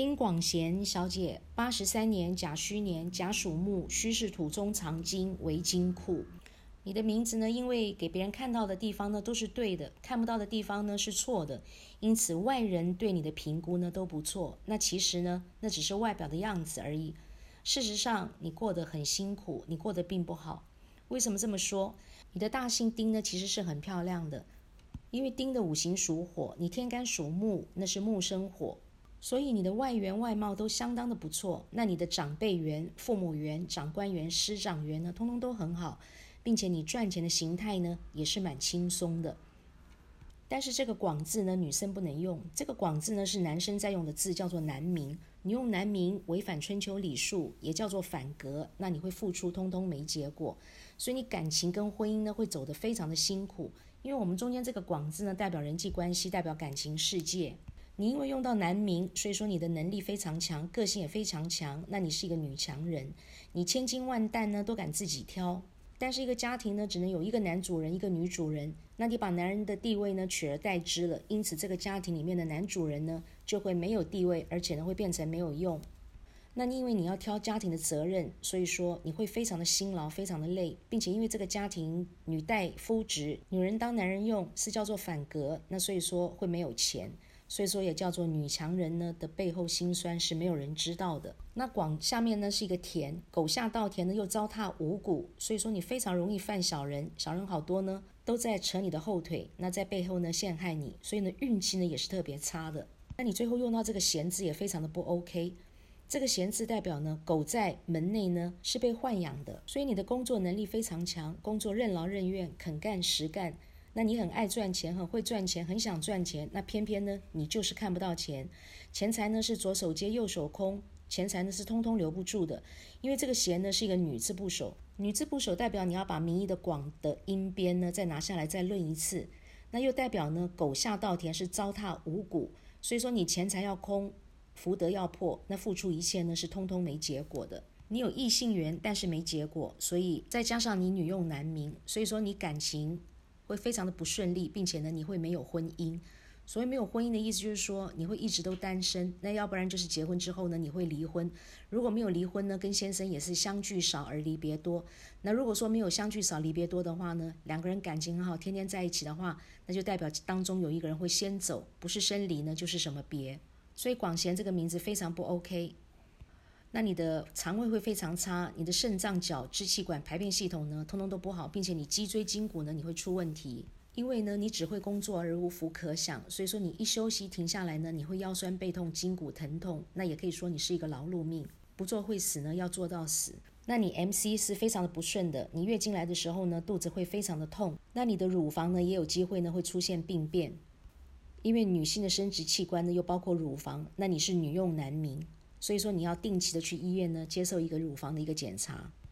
丁广贤小姐，八十三年甲戌年甲属木，戌是土中藏金为金库。你的名字呢，因为给别人看到的地方呢都是对的，看不到的地方呢是错的，因此外人对你的评估呢都不错。那其实呢，那只是外表的样子而已。事实上，你过得很辛苦，你过得并不好。为什么这么说？你的大姓丁呢，其实是很漂亮的，因为丁的五行属火，你天干属木，那是木生火，所以你的外缘外貌都相当的不错。那你的长辈缘、父母缘、长官缘、师长缘呢，通通都很好。并且你赚钱的形态呢，也是蛮轻松的。但是这个“广”字呢，女生不能用。这个“广”字呢，是男生在用的字，叫做男名。你用男名，违反春秋礼数，也叫做反格。那你会付出，通通没结果。所以你感情跟婚姻呢，会走得非常的辛苦。因为我们中间这个“广”字呢，代表人际关系，代表感情世界。你因为用到男名，所以说你的能力非常强，个性也非常强。那你是一个女强人，你千金万担呢，都敢自己挑。但是一个家庭呢，只能有一个男主人，一个女主人。那你把男人的地位呢取而代之了，因此这个家庭里面的男主人呢就会没有地位，而且呢会变成没有用。那你因为你要挑家庭的责任，所以说你会非常的辛劳，非常的累，并且因为这个家庭女代夫职，女人当男人用是叫做反格，那所以说会没有钱。所以说也叫做女强人呢的背后辛酸是没有人知道的。那广下面呢是一个田，狗下稻田呢又糟蹋五谷，所以说你非常容易犯小人，小人好多呢都在扯你的后腿，那在背后呢陷害你，所以呢运气呢也是特别差的。那你最后用到这个闲字也非常的不 OK，这个闲字代表呢狗在门内呢是被豢养的，所以你的工作能力非常强，工作任劳任怨，肯干实干。那你很爱赚钱，很会赚钱，很想赚钱。那偏偏呢，你就是看不到钱，钱财呢是左手接右手空，钱财呢是通通留不住的。因为这个闲呢是一个女字部首，女字部首代表你要把名义的广的音边呢再拿下来再论一次。那又代表呢狗下稻田是糟蹋五谷，所以说你钱财要空，福德要破，那付出一切呢是通通没结果的。你有异性缘，但是没结果，所以再加上你女用男名，所以说你感情。会非常的不顺利，并且呢，你会没有婚姻。所谓没有婚姻的意思，就是说你会一直都单身。那要不然就是结婚之后呢，你会离婚。如果没有离婚呢，跟先生也是相聚少而离别多。那如果说没有相聚少离别多的话呢，两个人感情很好，天天在一起的话，那就代表当中有一个人会先走，不是生离呢，就是什么别。所以广贤这个名字非常不 OK。那你的肠胃会非常差，你的肾脏、脚、支气管、排便系统呢，通通都不好，并且你脊椎筋骨呢，你会出问题。因为呢，你只会工作而无福可享，所以说你一休息停下来呢，你会腰酸背痛、筋骨疼痛。那也可以说你是一个劳碌命，不做会死呢，要做到死。那你 MC 是非常的不顺的，你月经来的时候呢，肚子会非常的痛。那你的乳房呢，也有机会呢会出现病变，因为女性的生殖器官呢又包括乳房，那你是女用男名。所以说，你要定期的去医院呢，接受一个乳房的一个检查。